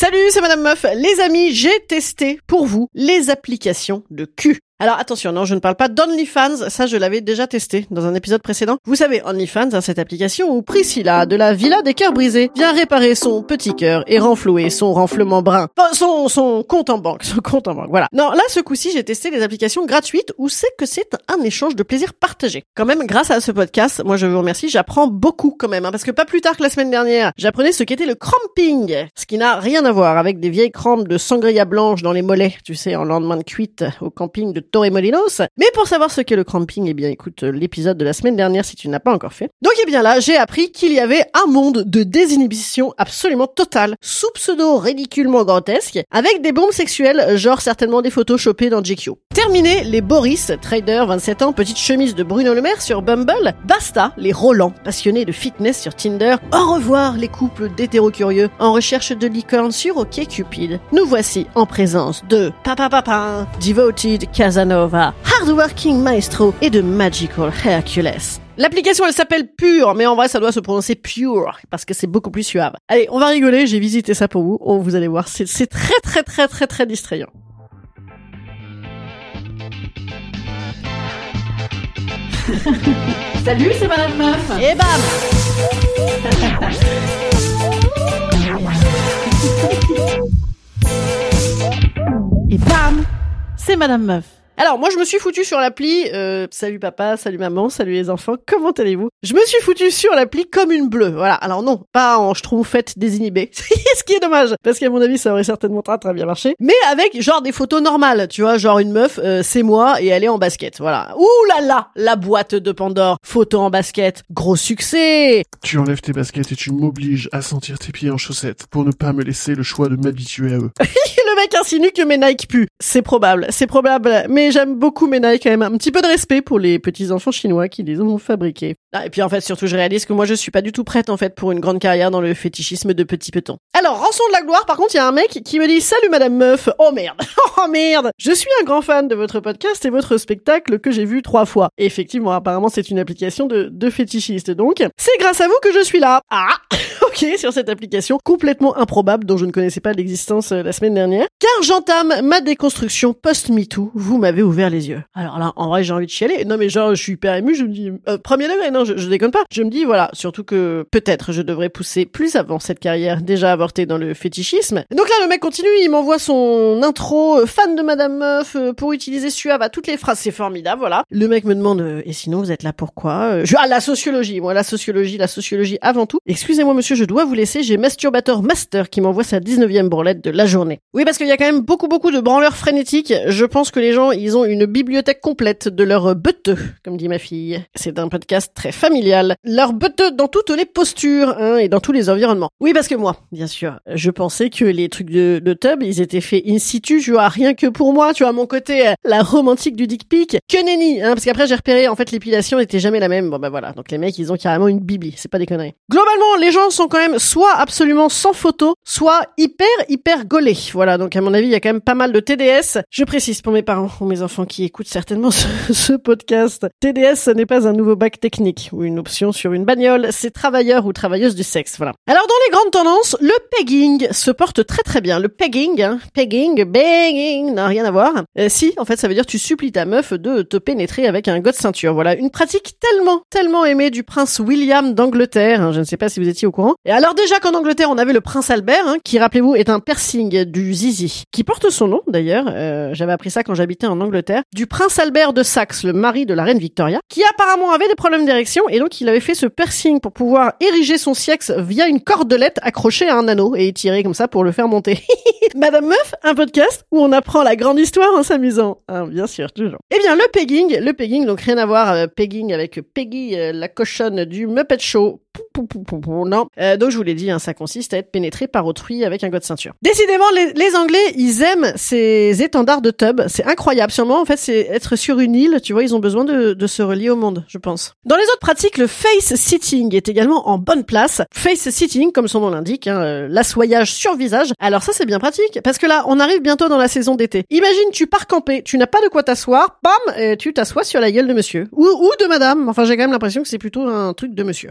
Salut, c'est Madame Meuf. Les amis, j'ai testé pour vous les applications de cul. Alors attention, non, je ne parle pas d'OnlyFans, ça je l'avais déjà testé dans un épisode précédent. Vous savez, OnlyFans, hein, cette application où Priscilla, de la Villa des Cœurs Brisés, vient réparer son petit cœur et renflouer son renflement brun. Enfin, son, son compte en banque, son compte en banque, voilà. Non, là, ce coup-ci, j'ai testé les applications gratuites où c'est que c'est un échange de plaisir partagé. Quand même, grâce à ce podcast, moi je vous remercie, j'apprends beaucoup quand même, hein, parce que pas plus tard que la semaine dernière, j'apprenais ce qu'était le cramping, ce qui n'a rien à voir avec des vieilles crampes de sangria blanche dans les mollets, tu sais, en lendemain de cuite au camping de Torremolinos. Mais pour savoir ce qu'est le cramping, eh bien écoute euh, l'épisode de la semaine dernière si tu n'as pas encore fait. Donc eh bien là, j'ai appris qu'il y avait un monde de désinhibition absolument totale, sous pseudo ridiculement grotesque, avec des bombes sexuelles, genre certainement des photos chopées dans GQ. Terminé les Boris, trader 27 ans, petite chemise de Bruno Le Maire sur Bumble, basta les Roland, passionnés de fitness sur Tinder, au revoir les couples d'hétéro-curieux en recherche de licorne sur OkCupid. Nous voici en présence de Papa Papa, Devoted Casanova, Hardworking Maestro et de Magical Hercules. L'application elle s'appelle Pure, mais en vrai ça doit se prononcer Pure parce que c'est beaucoup plus suave. Allez, on va rigoler, j'ai visité ça pour vous. Oh, vous allez voir, c'est c'est très très très très très distrayant. Salut, c'est Madame Meuf. Et bam Et bam C'est Madame Meuf. Alors moi je me suis foutu sur l'appli euh, salut papa, salut maman, salut les enfants, comment allez-vous? Je me suis foutu sur l'appli comme une bleue. Voilà. Alors non, pas en schtroumpfette désinhibée. Ce qui est dommage parce qu'à mon avis ça aurait certainement très très bien marché, mais avec genre des photos normales, tu vois, genre une meuf, euh, c'est moi et elle est en basket. Voilà. Ouh là là, la boîte de Pandore, photo en basket, gros succès. Tu enlèves tes baskets et tu m'obliges à sentir tes pieds en chaussettes pour ne pas me laisser le choix de m'habituer à eux. Mec insinue que mes Nike puent. C'est probable, c'est probable. Mais j'aime beaucoup mes Nike quand même. Un petit peu de respect pour les petits enfants chinois qui les ont fabriqués. Ah, et puis en fait, surtout, je réalise que moi, je suis pas du tout prête en fait pour une grande carrière dans le fétichisme de petits petons. Alors, rançon de la gloire. Par contre, il y a un mec qui me dit Salut Madame Meuf. Oh merde, oh merde. Je suis un grand fan de votre podcast et votre spectacle que j'ai vu trois fois. Effectivement, apparemment, c'est une application de de fétichiste. Donc, c'est grâce à vous que je suis là. Ah, sur cette application complètement improbable dont je ne connaissais pas l'existence euh, la semaine dernière. Car j'entame ma déconstruction post-MeToo. Vous m'avez ouvert les yeux. Alors là, en vrai, j'ai envie de chialer. Non mais genre, je suis hyper ému. Je me dis, euh, premier degré, non, je, déconne pas. Je me dis, voilà, surtout que peut-être je devrais pousser plus avant cette carrière déjà avortée dans le fétichisme. Donc là, le mec continue. Il m'envoie son intro euh, fan de Madame Meuf euh, pour utiliser Suave à toutes les phrases. C'est formidable, voilà. Le mec me demande, et sinon vous êtes là pourquoi Je ah la sociologie, moi la sociologie, la sociologie avant tout. Excusez-moi monsieur, je dois vous laisser. J'ai Masturbator Master qui m'envoie sa 19e branlette de la journée. Oui, parce qu'il y a quand même beaucoup beaucoup de branleurs frénétiques. Je pense que les gens, ils ont une bibliothèque complète de leurs beuteux, comme dit ma fille. C'est un podcast très familial. Leurs beuteux dans toutes les postures, hein, et dans tous les environnements. Oui, parce que moi, bien sûr, je pensais que les trucs de, de tub, ils étaient faits in situ, je vois, rien que pour moi, tu vois, mon côté, euh, la romantique du dick pic. Que nenni, hein, parce qu'après j'ai repéré, en fait, l'épilation n'était jamais la même. Bon, bah voilà. Donc les mecs, ils ont carrément une bibli. C'est pas des conneries. Globalement, les gens sont quand soit absolument sans photo, soit hyper hyper gaulé. Voilà, donc à mon avis, il y a quand même pas mal de TDS. Je précise pour mes parents ou mes enfants qui écoutent certainement ce, podcast, TDS ce n'est pas un nouveau bac technique ou une option sur une bagnole, c'est travailleur ou travailleuse du sexe. Voilà. Alors dans les grandes tendances, le pegging se porte très très bien. Le pegging, hein, pegging, banging, n'a rien à voir. Euh, si, en fait, ça veut dire tu supplies ta meuf de te pénétrer avec un god ceinture. Voilà, une pratique tellement tellement aimée du prince William d'Angleterre. Hein, je ne sais pas si vous étiez au courant. Et alors déjà qu'en Angleterre, on avait le prince Albert, hein, qui rappelez-vous est un piercing du zizi, qui porte son nom d'ailleurs. Euh, J'avais appris ça quand j'habitais en Angleterre. Du prince Albert de Saxe, le mari de la reine Victoria, qui apparemment avait des problèmes d'érection et donc il avait fait ce piercing pour pouvoir ériger son sexe via une cordelette accrochée à un anneau et étirée comme ça pour le faire monter. Madame Meuf, un podcast où on apprend la grande histoire en s'amusant. Hein, bien sûr, toujours. Eh bien, le pegging, le pegging, donc rien à voir, euh, pegging avec Peggy, euh, la cochonne du Muppet Show. Non. Euh, donc je vous l'ai dit, hein, ça consiste à être pénétré par autrui avec un god ceinture. Décidément, les, Anglais, ils aiment ces étendards de tub. C'est incroyable. Sûrement, en fait, c'est être sur une île. Tu vois, ils ont besoin de, se relier au monde, je pense. Dans les autres pratiques, le face sitting est également en bonne place. Face sitting, comme son nom l'indique, hein, euh, l'assoyage sur visage. Alors ça, c'est bien pratique parce que là, on arrive bientôt dans la saison d'été. Imagine, tu pars camper, tu n'as pas de quoi t'asseoir, bam, et tu t'assois sur la gueule de monsieur ou, ou de madame. Enfin, j'ai quand même l'impression que c'est plutôt un truc de monsieur.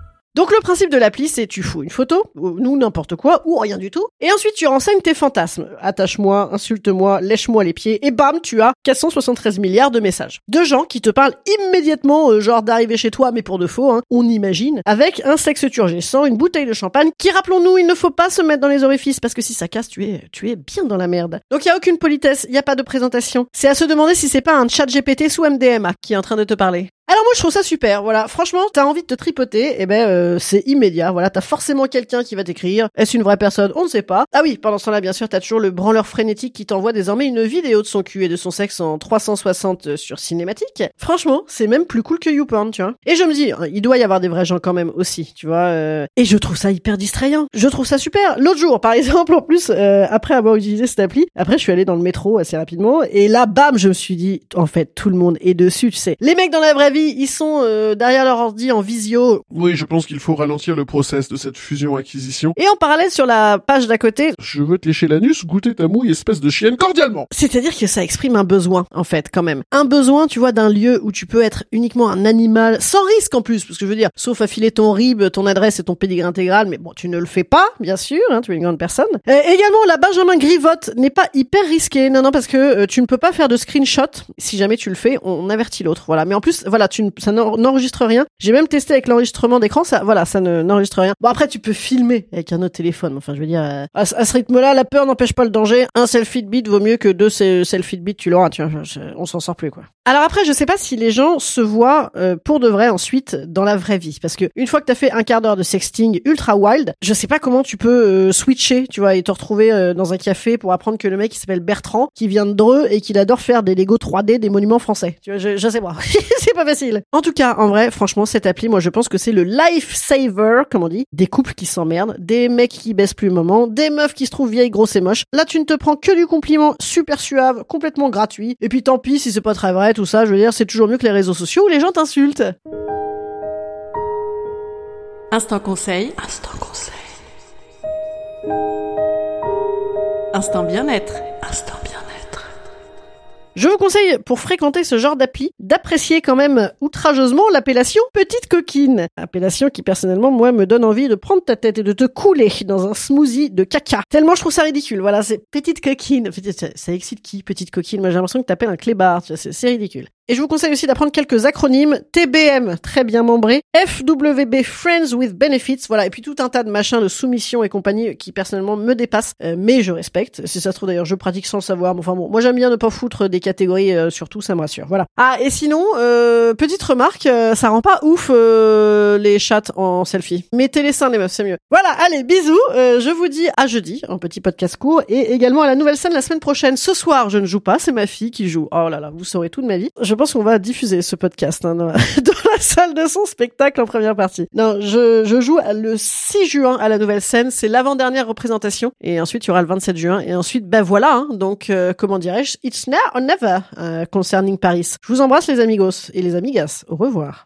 Donc le principe de l'appli, c'est tu fous une photo, ou n'importe quoi, ou rien du tout, et ensuite tu renseignes tes fantasmes. Attache-moi, insulte-moi, lèche-moi les pieds, et bam, tu as 473 milliards de messages. De gens qui te parlent immédiatement, euh, genre d'arriver chez toi, mais pour de faux, hein, on imagine, avec un sexe turgescent, une bouteille de champagne, qui rappelons-nous, il ne faut pas se mettre dans les orifices, parce que si ça casse, tu es, bien dans la merde. Donc il y a aucune politesse, il y a pas de présentation. C'est à se demander si c'est pas un chat GPT sous MDMA qui est en train de te parler. Je trouve ça super, voilà. Franchement, t'as envie de te tripoter, et ben euh, c'est immédiat. Voilà, t'as forcément quelqu'un qui va t'écrire. Est-ce une vraie personne? On ne sait pas. Ah oui, pendant ce temps-là, bien sûr, t'as toujours le branleur frénétique qui t'envoie désormais une vidéo de son cul et de son sexe en 360 sur cinématique. Franchement, c'est même plus cool que YouPorn, tu vois. Et je me dis, hein, il doit y avoir des vrais gens quand même aussi, tu vois. euh, Et je trouve ça hyper distrayant. Je trouve ça super. L'autre jour, par exemple, en plus, euh, après avoir utilisé cette appli, après je suis allée dans le métro assez rapidement et là, bam, je me suis dit, en fait, tout le monde est dessus, tu sais. Les mecs dans la vraie vie, ils sont euh, derrière leur ordi en visio Oui, je pense qu'il faut ralentir le process de cette fusion-acquisition. et en parallèle sur la page d'à côté, Je veux te lécher l'anus, goûter ta mouille, espèce de chienne, cordialement C'est-à-dire que ça exprime un besoin, en fait, quand même. Un besoin, tu vois, d'un lieu où tu peux être uniquement un animal, sans risque en plus, parce que je veux dire, sauf à filer ton RIB, ton adresse et ton pédigré intégral, mais bon, tu ne le fais pas, bien sûr, hein, tu es une grande personne. Euh, également, la Benjamin Grivotte n'est pas hyper risquée, non, non, parce que euh, tu ne peux pas faire de screenshot. Si jamais tu le fais, on avertit l'autre, voilà. Mais en plus, voilà, tu ne- ça n'en- n'enregistre rien. J'ai même testé avec l'enregistrement d'écran, ça, voilà, ça ne- n'enregistre rien. Bon, après, tu peux filmer avec un autre téléphone. Enfin, je veux dire, euh, à, ce- rythme-là, la peur n'empêche pas le danger. Un selfie de bite vaut mieux que deux se- selfies de bite, tu l'auras, tu vois. on s'en sort plus, quoi. Alors après, je sais pas si les gens se voient euh, pour de vrai ensuite dans la vraie vie, parce que une fois que t'as fait un quart d'heure de sexting ultra wild, je sais pas comment tu peux euh, switcher, tu vois, et te retrouver euh, dans un café pour apprendre que le mec il s'appelle Bertrand, qui vient de Dreux et qu'il adore faire des Lego 3D des monuments français. Tu vois, je, je sais pas, c'est pas facile. En tout cas, en vrai, franchement, cette appli, moi, je pense que c'est le life saver, comme on dit, des couples qui s'emmerdent, des mecs qui baissent plus le moment, des meufs qui se trouvent vieilles, grosses et moches. Là, tu ne te prends que du compliment super suave, complètement gratuit. Et puis tant pis si c'est pas très vrai, tout ça, je veux dire, c'est toujours mieux que les réseaux sociaux où les gens t'insultent. Instant conseil. Instant conseil. Instant bien-être. Instant. Je vous conseille, pour fréquenter ce genre d'appli, d'apprécier quand même outrageusement l'appellation petite coquine. Appellation qui, personnellement, moi, me donne envie de prendre ta tête et de te couler dans un smoothie de caca. Tellement je trouve ça ridicule. Voilà, c'est petite coquine. Ça, excite qui, petite coquine? Moi, j'ai l'impression que t'appelles un clébard. C'est ridicule. Et je vous conseille aussi d'apprendre quelques acronymes. TBM, très bien membré. FWB, Friends with Benefits. Voilà. Et puis tout un tas de machins de soumission et compagnie qui personnellement me dépassent. Euh, mais je respecte. Si ça se trouve d'ailleurs, je pratique sans le savoir. Enfin bon, moi j'aime bien ne pas foutre des catégories, euh, surtout, ça me rassure. Voilà. Ah, et sinon, euh, petite remarque, euh, ça rend pas ouf les chats en selfie. Mettez les seins les meufs, c'est mieux. Voilà, allez, bisous. Je vous dis à jeudi, un petit podcast court, et également à la nouvelle scène la semaine prochaine. Ce soir, je ne joue pas, c'est ma fille qui joue. Oh là là, vous saurez tout de ma vie. Pense qu'on va diffuser ce podcast hein, dans, la, salle de son spectacle en première partie. Non, je, joue le 6 juin à la nouvelle scène, c'est l'avant-dernière représentation, et ensuite il y aura le 27 juin, et ensuite, ben voilà, hein, donc euh, comment dirais-je, it's now or never euh, concerning Paris. Je vous embrasse les amigos et les amigas. Au revoir.